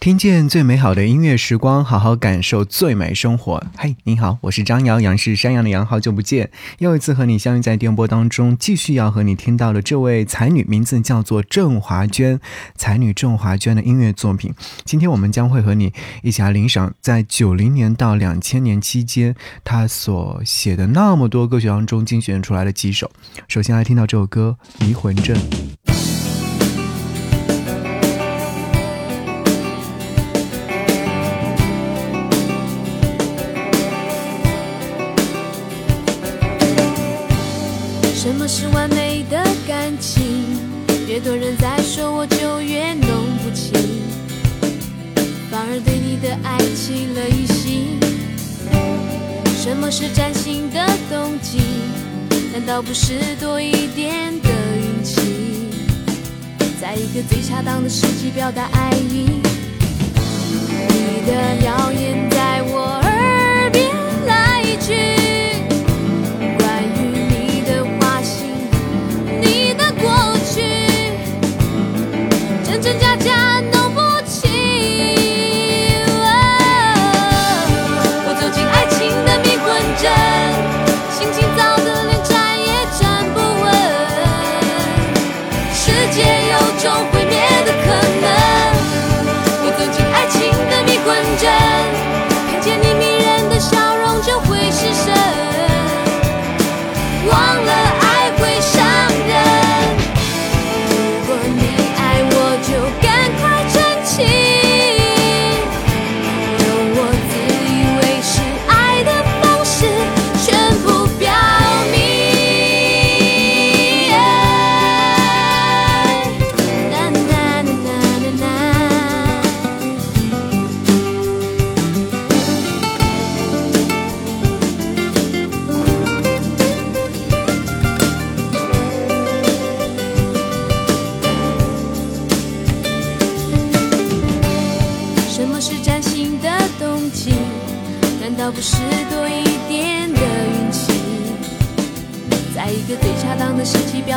听见最美好的音乐时光，好好感受最美生活。嘿，你好，我是张瑶，杨是山羊的羊，好久不见，又一次和你相遇在电波当中，继续要和你听到的这位才女，名字叫做郑华娟，才女郑华娟的音乐作品。今天我们将会和你一起来领赏，在九零年到两千年期间，她所写的那么多歌曲当中精选出来的几首。首先来听到这首歌《迷魂阵》。人在说，我就越弄不清，反而对你的爱起了疑心。什么是崭新的动机？难道不是多一点的运气？在一个最恰当的时机表达爱意，你的谣言在我耳边来一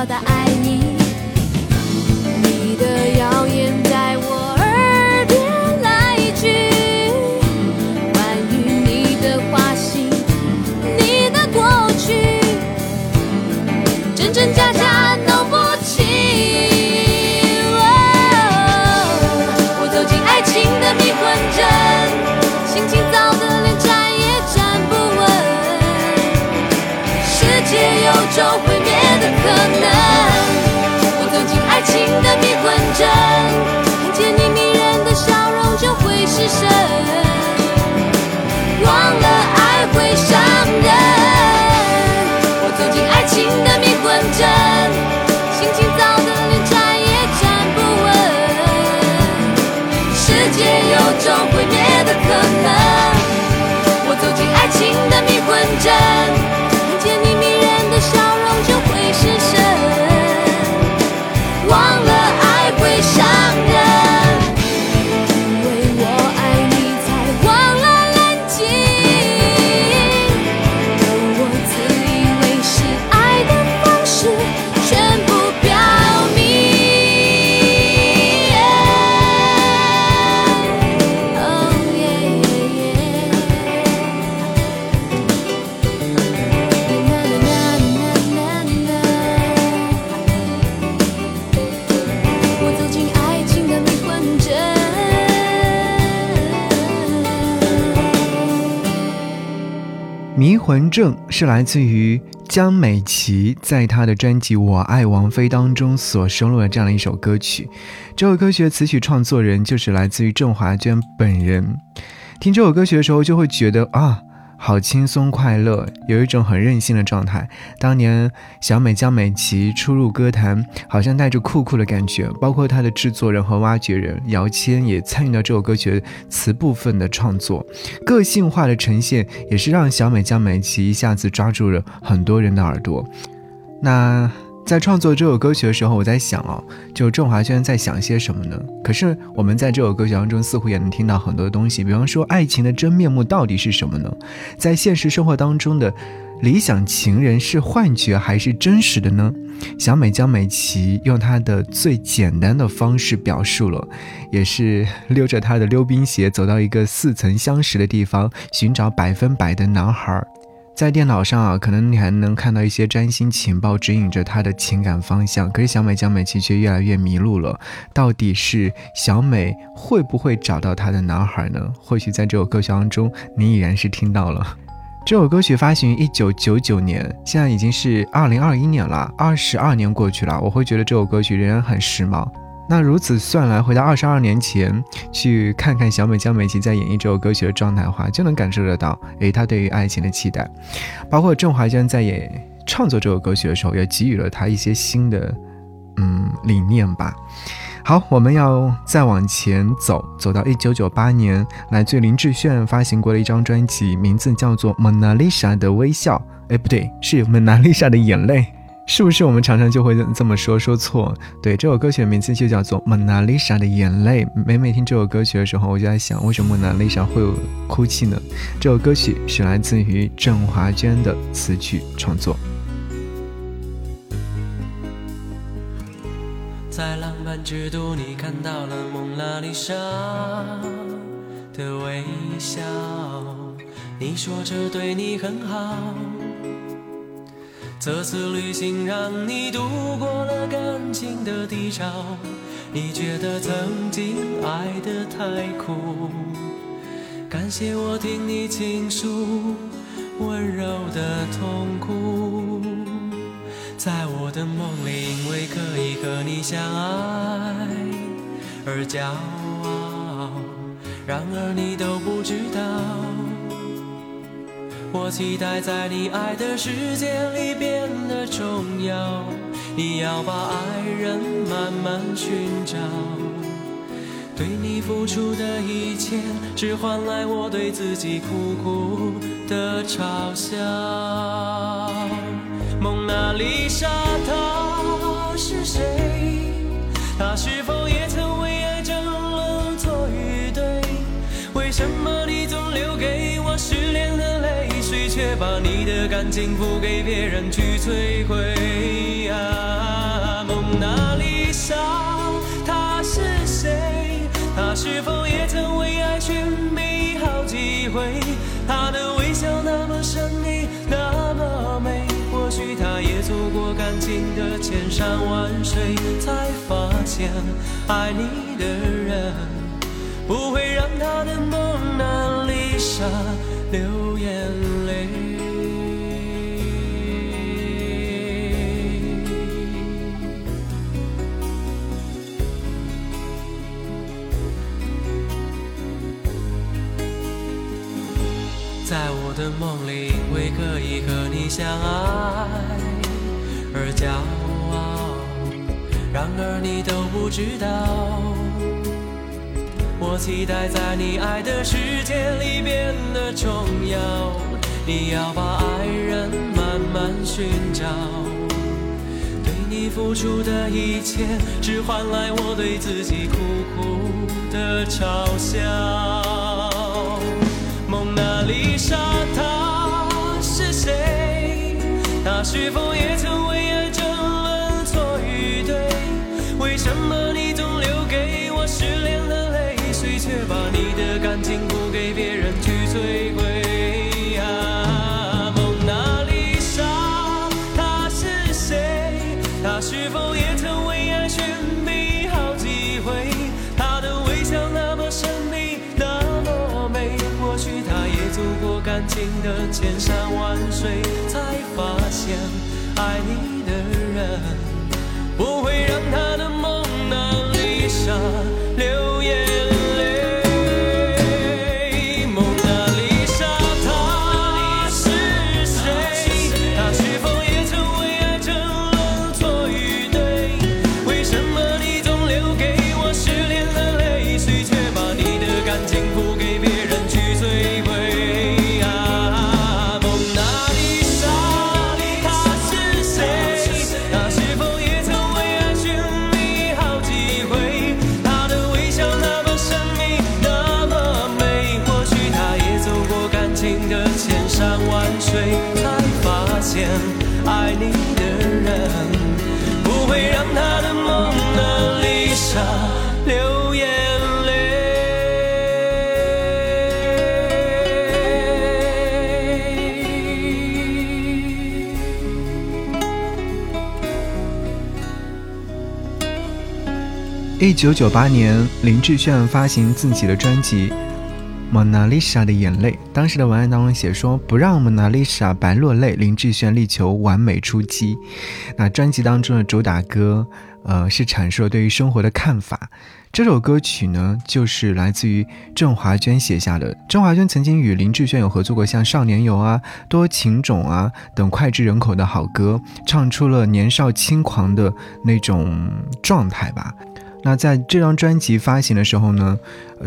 时郑是来自于江美琪在她的专辑《我爱王菲》当中所收录的这样的一首歌曲。这首歌曲的词曲创作人就是来自于郑华娟本人。听这首歌曲的时候，就会觉得啊。好轻松快乐，有一种很任性的状态。当年小美江美琪初入歌坛，好像带着酷酷的感觉。包括她的制作人和挖掘人姚谦也参与到这首歌曲词部分的创作，个性化的呈现也是让小美江美琪一下子抓住了很多人的耳朵。那在创作这首歌曲的时候，我在想哦，就郑华娟在想些什么呢？可是我们在这首歌曲当中似乎也能听到很多东西，比方说爱情的真面目到底是什么呢？在现实生活当中的理想情人是幻觉还是真实的呢？小美江美琪用她的最简单的方式表述了，也是溜着她的溜冰鞋走到一个似曾相识的地方，寻找百分百的男孩。在电脑上啊，可能你还能看到一些占星情报指引着他的情感方向。可是小美江美琪却越来越迷路了，到底是小美会不会找到她的男孩呢？或许在这首歌曲当中，你已然是听到了。这首歌曲发行于一九九九年，现在已经是二零二一年了，二十二年过去了，我会觉得这首歌曲仍然很时髦。那如此算来，回到二十二年前，去看看小美江美琪在演绎这首歌曲的状态的话，就能感受得到，诶，她对于爱情的期待，包括郑华娟在演创作这首歌曲的时候，也给予了她一些新的，嗯，理念吧。好，我们要再往前走，走到一九九八年，来自林志炫发行过的一张专辑，名字叫做《蒙娜丽莎的微笑》，哎，不对，是《蒙娜丽莎的眼泪》。是不是我们常常就会这么说说错？对，这首歌曲的名字就叫做《蒙娜丽莎的眼泪》。每每听这首歌曲的时候，我就在想，为什么蒙娜丽莎会有哭泣呢？这首歌曲是来自于郑华娟的词曲创作。在浪漫之都，你看到了蒙娜丽莎的微笑，你说这对你很好。这次旅行让你度过了感情的低潮，你觉得曾经爱得太苦，感谢我听你倾诉温柔的痛苦，在我的梦里，因为可以和你相爱而骄傲，然而你都不知道。我期待在你爱的世界里变得重要，你要把爱人慢慢寻找，对你付出的一切，只换来我对自己苦苦的嘲笑。蒙娜丽莎她是谁？她是否也曾为爱争论错与对？为什么你总留给我失恋的泪？却把你的感情付给别人去摧毁。啊，蒙娜丽莎，她是谁？她是否也曾为爱寻觅好几回？她的微笑那么神秘，那么美。或许她也走过感情的千山万水，才发现爱你的人不会让她的蒙娜流眼泪。在我的梦里，因为可以和你相爱而骄傲，然而你都不知道，我期待在你爱的世界里变得重要。你要把爱人慢慢寻找，对你付出的一切，只换来我对自己苦苦的嘲笑。蒙娜丽莎，她是谁？她是否也曾为把你的感情不给别人去摧毁？啊，蒙娜丽莎，她是谁？她是否也曾为爱寻觅好几回？她的微笑那么神秘，那么美，或许她也。走过感情的千山万水，才发现爱你的人不会一九九八年，林志炫发行自己的专辑《蒙娜丽莎的眼泪》。当时的文案当中写说：“不让蒙娜丽莎白落泪，林志炫力求完美出击。”那专辑当中的主打歌，呃，是阐述了对于生活的看法。这首歌曲呢，就是来自于郑华娟写下的。郑华娟曾经与林志炫有合作过，像《少年游》啊、《多情种》啊等脍炙人口的好歌，唱出了年少轻狂的那种状态吧。那在这张专辑发行的时候呢，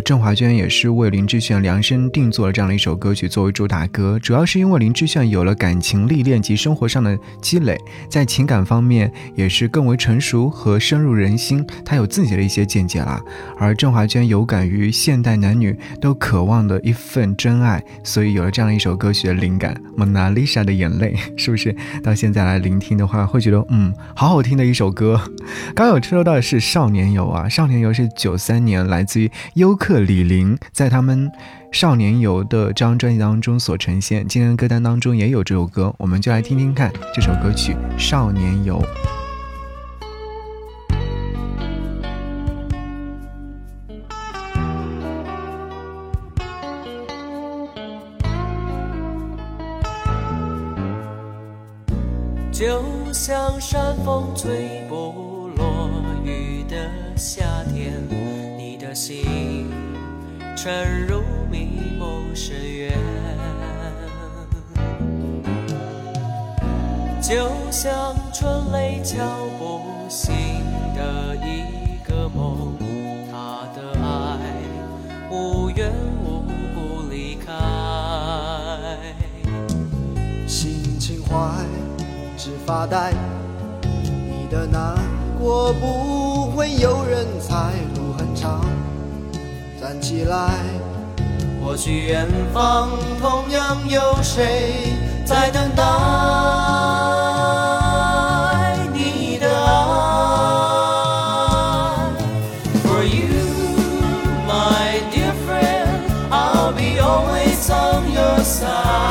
郑华娟也是为林志炫量身定做了这样的一首歌曲作为主打歌，主要是因为林志炫有了感情历练及生活上的积累，在情感方面也是更为成熟和深入人心，他有自己的一些见解啦。而郑华娟有感于现代男女都渴望的一份真爱，所以有了这样一首歌曲的灵感，《蒙娜丽莎的眼泪》，是不是？到现在来聆听的话，会觉得嗯，好好听的一首歌。刚有听说到的是《少年游》。啊，少年游是九三年来自于优客李林在他们少年游的这张专辑当中所呈现，今天的歌单当中也有这首歌，我们就来听听看这首歌曲《少年游》。就像山风吹不沉入迷梦深渊，就像春雷敲不醒的一个梦，他的爱无缘无故离开，心情坏，只发呆，你的难过不。会有人猜路很长，起来或许远方同样有谁在等待你的爱 for you my dear friend i'll be always on your side.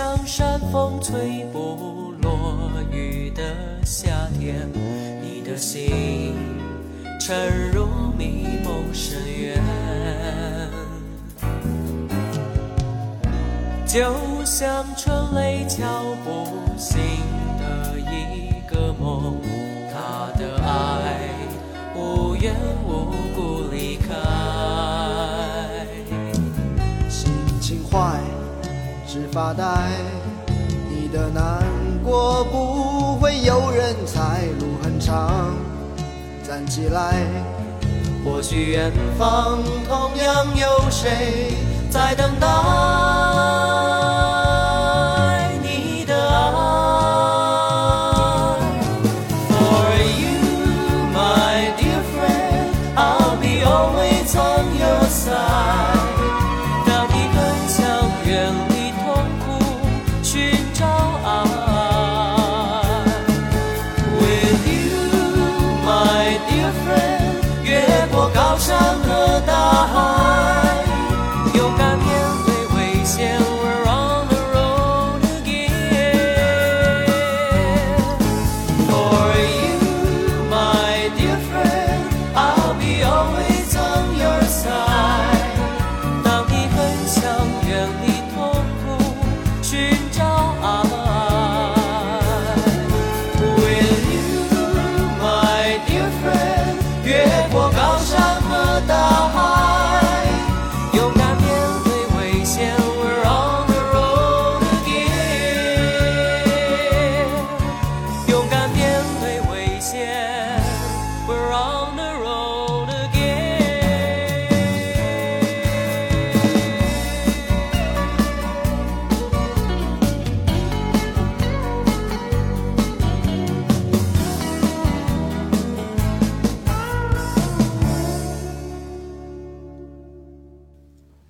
像山风吹不落雨的夏天，你的心沉入迷梦深渊。就像春雷敲不醒的一个梦，他的爱无怨无。发呆，你的难过不会有人猜，路很长。站起来，或许远方同样有谁在等待。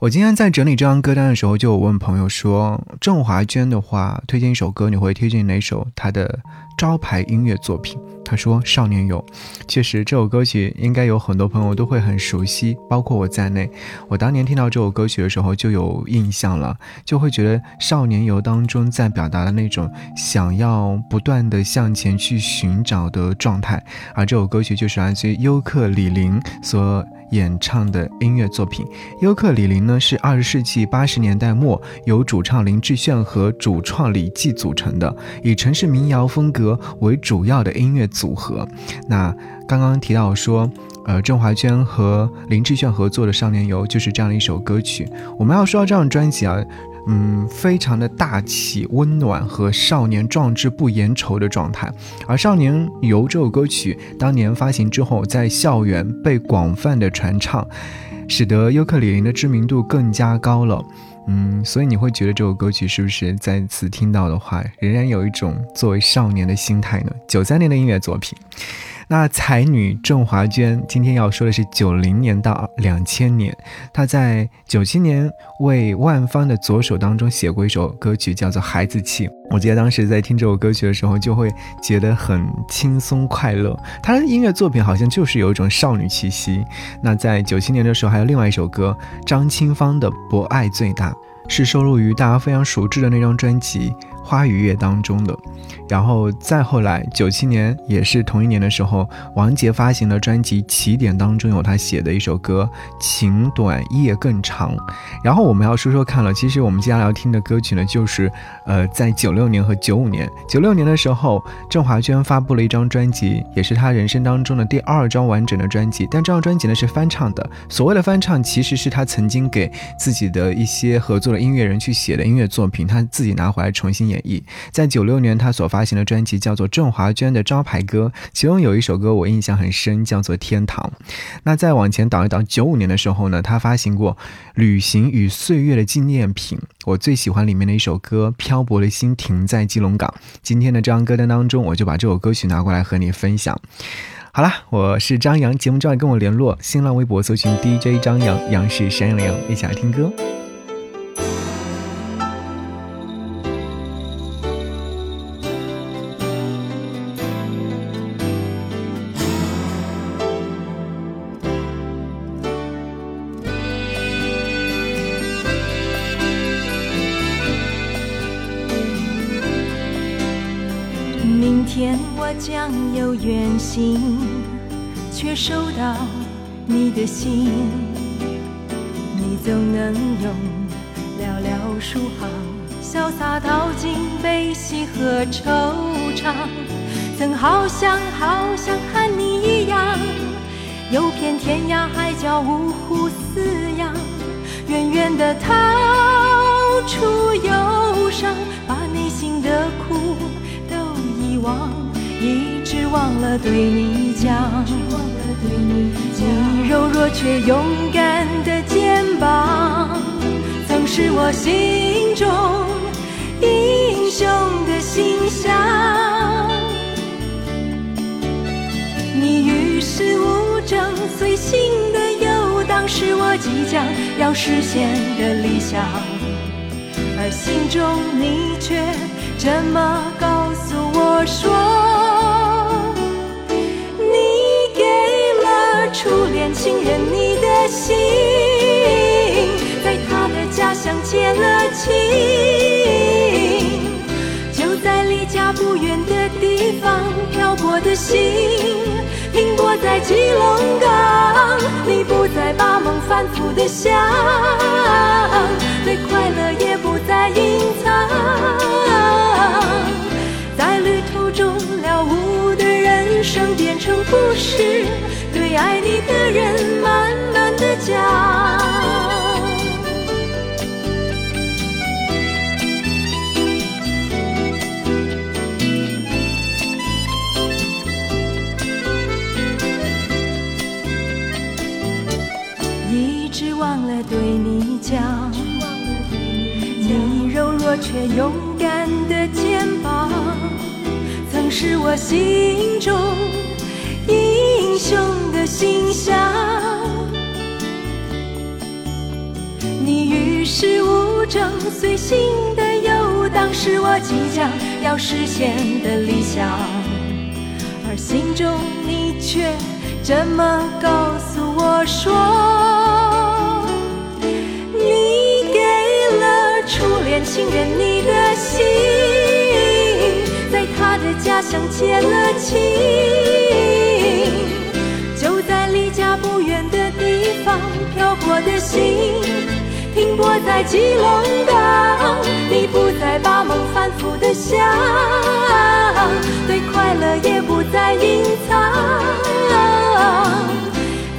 我今天在整理这张歌单的时候，就有问朋友说，郑华娟的话，推荐一首歌，你会推荐哪首她的招牌音乐作品？他说《少年游》，确实这首歌曲应该有很多朋友都会很熟悉，包括我在内。我当年听到这首歌曲的时候就有印象了，就会觉得《少年游》当中在表达的那种想要不断的向前去寻找的状态，而这首歌曲就是来自于优客李林所。演唱的音乐作品，优客李林呢是二十世纪八十年代末由主唱林志炫和主创李记组成的，以城市民谣风格为主要的音乐组合。那刚刚提到说，呃，郑华娟和林志炫合作的《少年游》就是这样的一首歌曲。我们要说到这张专辑啊。嗯，非常的大气、温暖和少年壮志不言愁的状态。而《少年游》这首歌曲当年发行之后，在校园被广泛的传唱，使得尤克里里的知名度更加高了。嗯，所以你会觉得这首歌曲是不是再次听到的话，仍然有一种作为少年的心态呢？九三年的音乐作品。那才女郑华娟今天要说的是九零年到两千年，她在九七年为万芳的左手当中写过一首歌曲，叫做《孩子气》。我记得当时在听这首歌曲的时候，就会觉得很轻松快乐。她的音乐作品好像就是有一种少女气息。那在九七年的时候，还有另外一首歌，张清芳的《博爱最大》，是收录于大家非常熟知的那张专辑。花与月当中的，然后再后来，九七年也是同一年的时候，王杰发行了专辑《起点》，当中有他写的一首歌《情短夜更长》。然后我们要说说看了，其实我们接下来要听的歌曲呢，就是呃，在九六年和九五年，九六年的时候，郑华娟发布了一张专辑，也是她人生当中的第二张完整的专辑。但这张专辑呢是翻唱的，所谓的翻唱，其实是她曾经给自己的一些合作的音乐人去写的音乐作品，她自己拿回来重新演。在九六年，他所发行的专辑叫做郑华娟的招牌歌，其中有一首歌我印象很深，叫做《天堂》。那再往前倒一倒，九五年的时候呢，他发行过《旅行与岁月的纪念品》，我最喜欢里面的一首歌《漂泊的心停在基隆港》。今天的这张歌单当中，我就把这首歌曲拿过来和你分享。好了，我是张扬，节目之外跟我联络，新浪微博搜寻 DJ 张扬，杨是山羊的羊，一起来听歌。天，我将有远行，却收到你的信。你总能用寥寥数行，潇洒道尽悲喜和惆怅。曾好想好想和你一样，游遍天涯海角，五湖四洋，远远的逃出忧伤，把内心的苦忘。一直忘了对你讲，你柔弱却勇敢的肩膀，曾是我心中英雄的形象。你与世无争，随性的游荡，是我即将要实现的理想，而心中你却这么告诉我说。你给了初恋情人，你的心在他的家乡结了情，就在离家不远的地方漂泊的心，停泊在基隆港。你不再把梦反复的想，对快乐也不再隐藏，在旅途中了悟的人生变成故事。对爱你的人慢慢的讲，一直忘了对你讲，我却勇敢的肩膀，曾是我心中英雄的。形象，你与世无争，随心的游荡，是我即将要实现的理想。而心中你却这么告诉我说，初恋情人你的心，在他的家乡结了亲。不远的地方，漂泊的心停泊在基隆港。你不再把梦反复的想，对快乐也不再隐藏。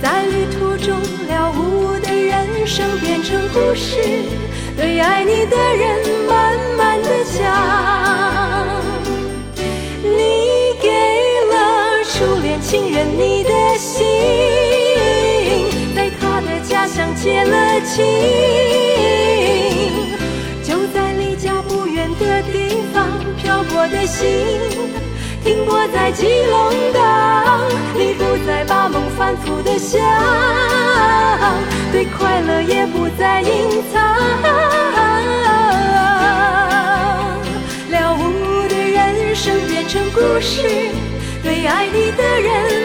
在旅途中了无的人生变成故事，对爱你的人慢慢的讲。你给了初恋情人你的心。在他的家乡结了情，就在离家不远的地方，漂泊的心停泊在基隆港。你不再把梦反复的想，是对爱你的人